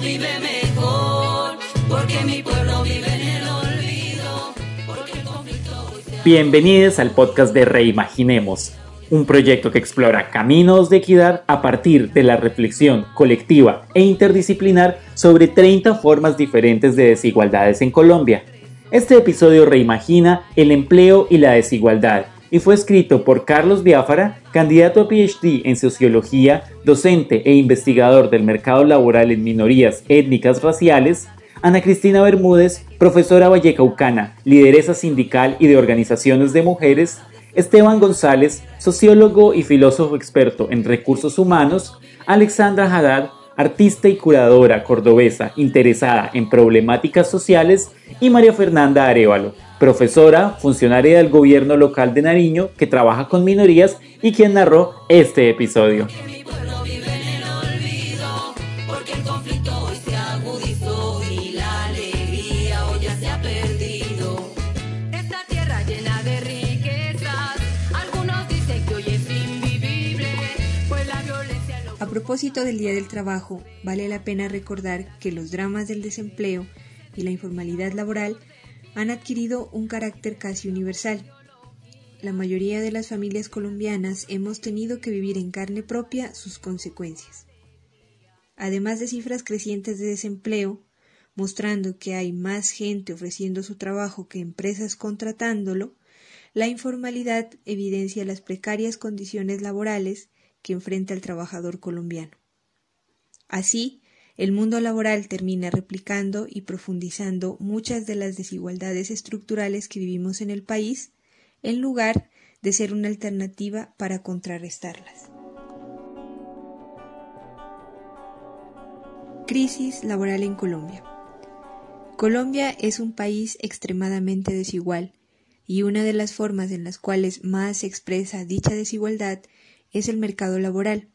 vive mejor, porque mi pueblo vive en el olvido, porque Bienvenidos al podcast de Reimaginemos, un proyecto que explora caminos de equidad a partir de la reflexión colectiva e interdisciplinar sobre 30 formas diferentes de desigualdades en Colombia. Este episodio reimagina el empleo y la desigualdad y fue escrito por Carlos Biafara, candidato a PhD en sociología, docente e investigador del mercado laboral en minorías étnicas raciales, Ana Cristina Bermúdez, profesora vallecaucana, lideresa sindical y de organizaciones de mujeres, Esteban González, sociólogo y filósofo experto en recursos humanos, Alexandra Haddad, artista y curadora cordobesa interesada en problemáticas sociales, y María Fernanda Arevalo, profesora, funcionaria del gobierno local de Nariño que trabaja con minorías y quien narró este episodio. pues A propósito del Día del Trabajo, vale la pena recordar que los dramas del desempleo y la informalidad laboral han adquirido un carácter casi universal. La mayoría de las familias colombianas hemos tenido que vivir en carne propia sus consecuencias. Además de cifras crecientes de desempleo, mostrando que hay más gente ofreciendo su trabajo que empresas contratándolo, la informalidad evidencia las precarias condiciones laborales que enfrenta el trabajador colombiano. Así, el mundo laboral termina replicando y profundizando muchas de las desigualdades estructurales que vivimos en el país, en lugar de ser una alternativa para contrarrestarlas. Crisis laboral en Colombia. Colombia es un país extremadamente desigual y una de las formas en las cuales más se expresa dicha desigualdad es el mercado laboral.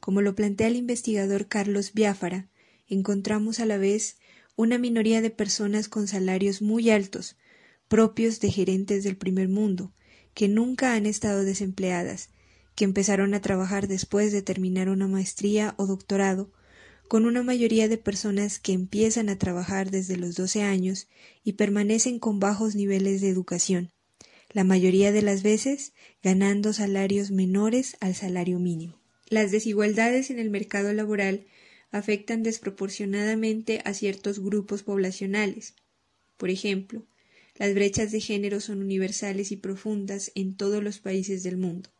Como lo plantea el investigador Carlos Biafara, encontramos a la vez una minoría de personas con salarios muy altos, propios de gerentes del primer mundo, que nunca han estado desempleadas, que empezaron a trabajar después de terminar una maestría o doctorado, con una mayoría de personas que empiezan a trabajar desde los 12 años y permanecen con bajos niveles de educación, la mayoría de las veces ganando salarios menores al salario mínimo. Las desigualdades en el mercado laboral afectan desproporcionadamente a ciertos grupos poblacionales. Por ejemplo, las brechas de género son universales y profundas en todos los países del mundo.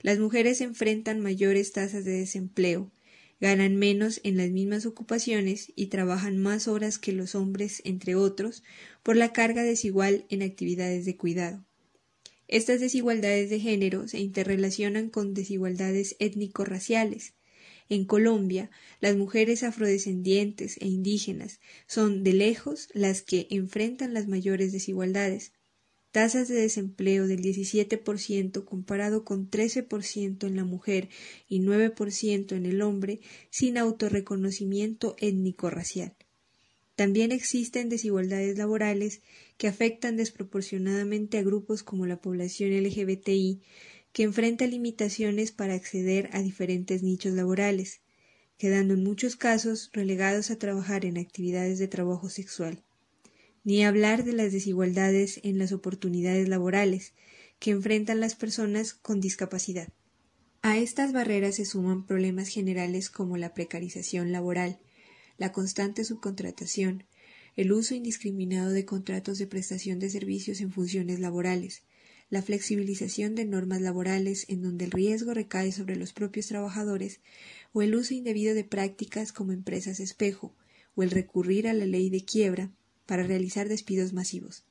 Las mujeres enfrentan mayores tasas de desempleo, ganan menos en las mismas ocupaciones y trabajan más horas que los hombres, entre otros, por la carga desigual en actividades de cuidado. Estas desigualdades de género se interrelacionan con desigualdades étnico-raciales. En Colombia, las mujeres afrodescendientes e indígenas son de lejos las que enfrentan las mayores desigualdades. Tasas de desempleo del 17% comparado con 13% en la mujer y 9% en el hombre sin autorreconocimiento étnico-racial. También existen desigualdades laborales que afectan desproporcionadamente a grupos como la población LGBTI, que enfrenta limitaciones para acceder a diferentes nichos laborales, quedando en muchos casos relegados a trabajar en actividades de trabajo sexual. Ni hablar de las desigualdades en las oportunidades laborales que enfrentan las personas con discapacidad. A estas barreras se suman problemas generales como la precarización laboral, la constante subcontratación, el uso indiscriminado de contratos de prestación de servicios en funciones laborales, la flexibilización de normas laborales en donde el riesgo recae sobre los propios trabajadores, o el uso indebido de prácticas como empresas espejo, o el recurrir a la ley de quiebra para realizar despidos masivos.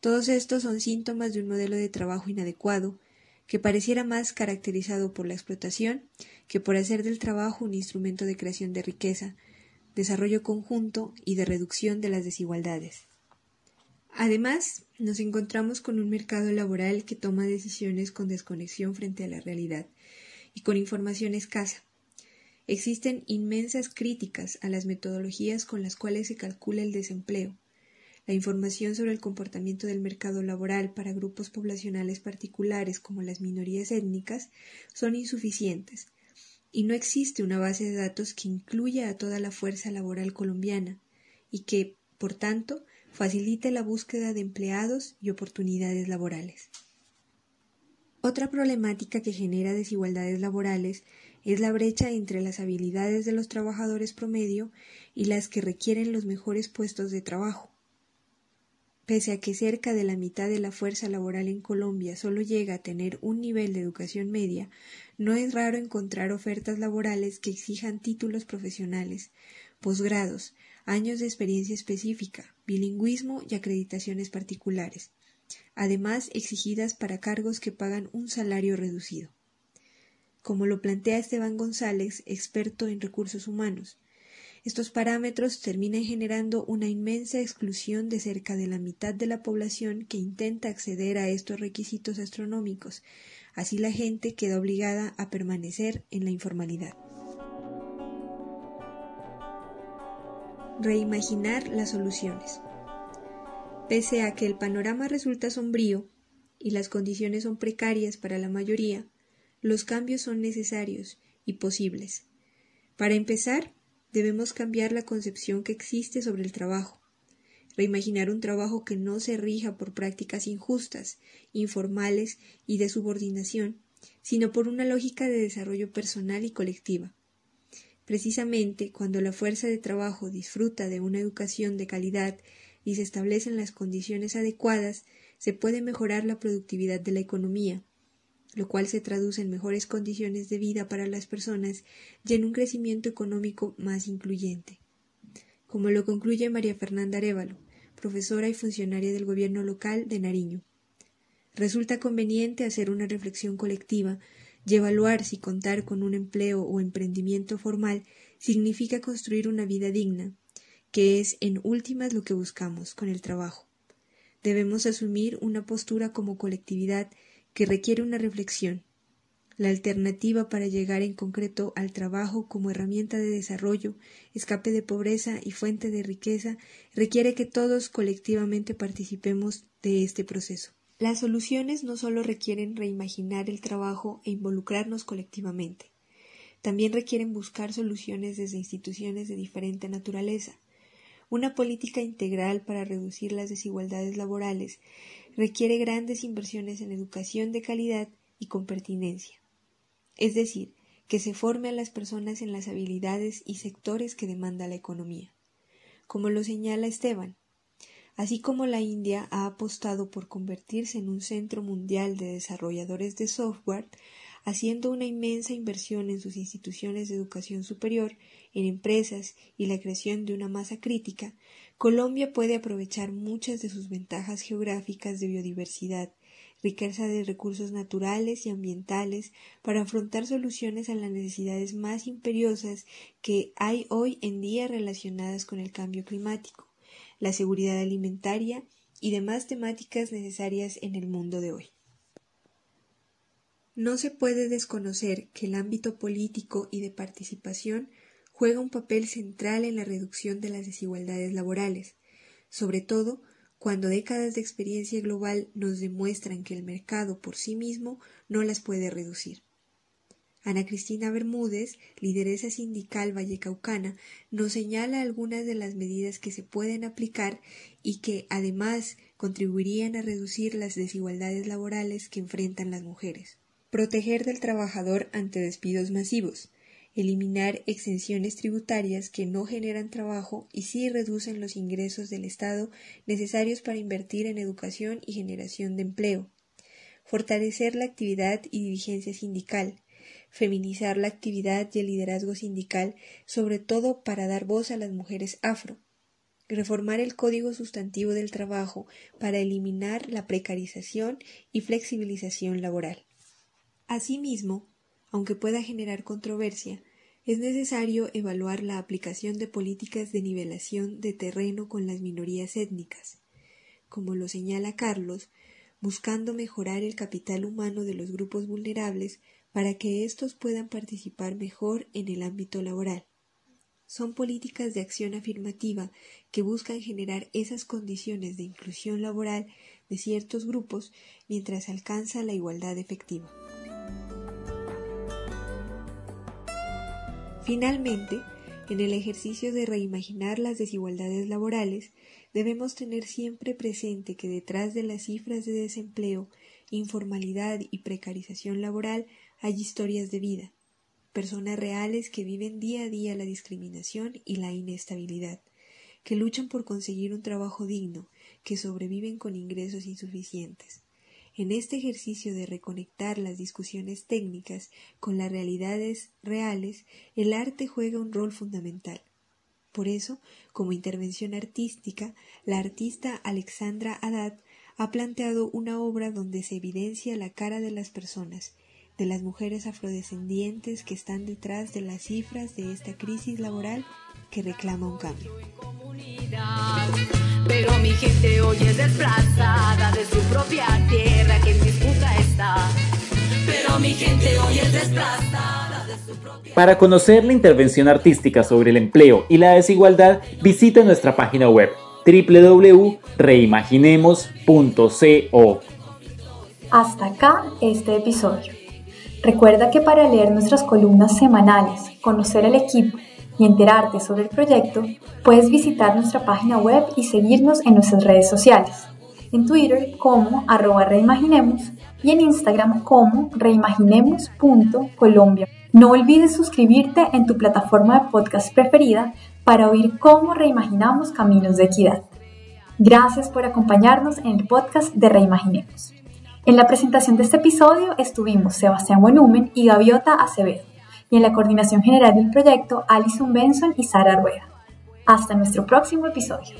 Todos estos son síntomas de un modelo de trabajo inadecuado, que pareciera más caracterizado por la explotación que por hacer del trabajo un instrumento de creación de riqueza, desarrollo conjunto y de reducción de las desigualdades. Además, nos encontramos con un mercado laboral que toma decisiones con desconexión frente a la realidad y con información escasa. Existen inmensas críticas a las metodologías con las cuales se calcula el desempleo. La información sobre el comportamiento del mercado laboral para grupos poblacionales particulares como las minorías étnicas son insuficientes y no existe una base de datos que incluya a toda la fuerza laboral colombiana y que, por tanto, facilite la búsqueda de empleados y oportunidades laborales. Otra problemática que genera desigualdades laborales es la brecha entre las habilidades de los trabajadores promedio y las que requieren los mejores puestos de trabajo. Pese a que cerca de la mitad de la fuerza laboral en Colombia solo llega a tener un nivel de educación media, no es raro encontrar ofertas laborales que exijan títulos profesionales, posgrados, años de experiencia específica, bilingüismo y acreditaciones particulares, además exigidas para cargos que pagan un salario reducido. Como lo plantea Esteban González, experto en recursos humanos, estos parámetros terminan generando una inmensa exclusión de cerca de la mitad de la población que intenta acceder a estos requisitos astronómicos. Así la gente queda obligada a permanecer en la informalidad. reimaginar las soluciones. Pese a que el panorama resulta sombrío y las condiciones son precarias para la mayoría, los cambios son necesarios y posibles. Para empezar, debemos cambiar la concepción que existe sobre el trabajo, reimaginar un trabajo que no se rija por prácticas injustas, informales y de subordinación, sino por una lógica de desarrollo personal y colectiva. Precisamente cuando la fuerza de trabajo disfruta de una educación de calidad y se establecen las condiciones adecuadas, se puede mejorar la productividad de la economía, lo cual se traduce en mejores condiciones de vida para las personas y en un crecimiento económico más incluyente. Como lo concluye María Fernanda Arevalo, profesora y funcionaria del gobierno local de Nariño. Resulta conveniente hacer una reflexión colectiva y evaluar si contar con un empleo o emprendimiento formal significa construir una vida digna, que es en últimas lo que buscamos con el trabajo. Debemos asumir una postura como colectividad que requiere una reflexión. La alternativa para llegar en concreto al trabajo como herramienta de desarrollo, escape de pobreza y fuente de riqueza requiere que todos colectivamente participemos de este proceso. Las soluciones no solo requieren reimaginar el trabajo e involucrarnos colectivamente, también requieren buscar soluciones desde instituciones de diferente naturaleza. Una política integral para reducir las desigualdades laborales requiere grandes inversiones en educación de calidad y con pertinencia. Es decir, que se forme a las personas en las habilidades y sectores que demanda la economía. Como lo señala Esteban, Así como la India ha apostado por convertirse en un centro mundial de desarrolladores de software, haciendo una inmensa inversión en sus instituciones de educación superior, en empresas y la creación de una masa crítica, Colombia puede aprovechar muchas de sus ventajas geográficas de biodiversidad, riqueza de recursos naturales y ambientales para afrontar soluciones a las necesidades más imperiosas que hay hoy en día relacionadas con el cambio climático la seguridad alimentaria y demás temáticas necesarias en el mundo de hoy. No se puede desconocer que el ámbito político y de participación juega un papel central en la reducción de las desigualdades laborales, sobre todo cuando décadas de experiencia global nos demuestran que el mercado por sí mismo no las puede reducir. Ana Cristina Bermúdez, lideresa sindical vallecaucana, nos señala algunas de las medidas que se pueden aplicar y que, además, contribuirían a reducir las desigualdades laborales que enfrentan las mujeres. Proteger del trabajador ante despidos masivos. Eliminar exenciones tributarias que no generan trabajo y sí reducen los ingresos del Estado necesarios para invertir en educación y generación de empleo. Fortalecer la actividad y dirigencia sindical feminizar la actividad y el liderazgo sindical, sobre todo para dar voz a las mujeres afro, reformar el Código Sustantivo del Trabajo para eliminar la precarización y flexibilización laboral. Asimismo, aunque pueda generar controversia, es necesario evaluar la aplicación de políticas de nivelación de terreno con las minorías étnicas, como lo señala Carlos, buscando mejorar el capital humano de los grupos vulnerables para que éstos puedan participar mejor en el ámbito laboral. Son políticas de acción afirmativa que buscan generar esas condiciones de inclusión laboral de ciertos grupos mientras alcanza la igualdad efectiva. Finalmente, en el ejercicio de reimaginar las desigualdades laborales, debemos tener siempre presente que detrás de las cifras de desempleo, informalidad y precarización laboral hay historias de vida, personas reales que viven día a día la discriminación y la inestabilidad, que luchan por conseguir un trabajo digno, que sobreviven con ingresos insuficientes. En este ejercicio de reconectar las discusiones técnicas con las realidades reales, el arte juega un rol fundamental. Por eso, como intervención artística, la artista Alexandra Haddad ha planteado una obra donde se evidencia la cara de las personas, de las mujeres afrodescendientes que están detrás de las cifras de esta crisis laboral que reclama un cambio. Pero mi gente hoy es desplazada de su propia tierra que en disputa está. Pero mi gente hoy es desplazada de su propia Para conocer la intervención artística sobre el empleo y la desigualdad, visita nuestra página web www.reimaginemos.co. Hasta acá este episodio. Recuerda que para leer nuestras columnas semanales, conocer el equipo y enterarte sobre el proyecto, puedes visitar nuestra página web y seguirnos en nuestras redes sociales. En Twitter como arroba reimaginemos y en Instagram como reimaginemos.colombia. No olvides suscribirte en tu plataforma de podcast preferida para oír cómo reimaginamos caminos de equidad. Gracias por acompañarnos en el podcast de Reimaginemos. En la presentación de este episodio estuvimos Sebastián Buenumen y Gaviota Acevedo y en la coordinación general del proyecto Alison Benson y Sara Rueda. Hasta nuestro próximo episodio.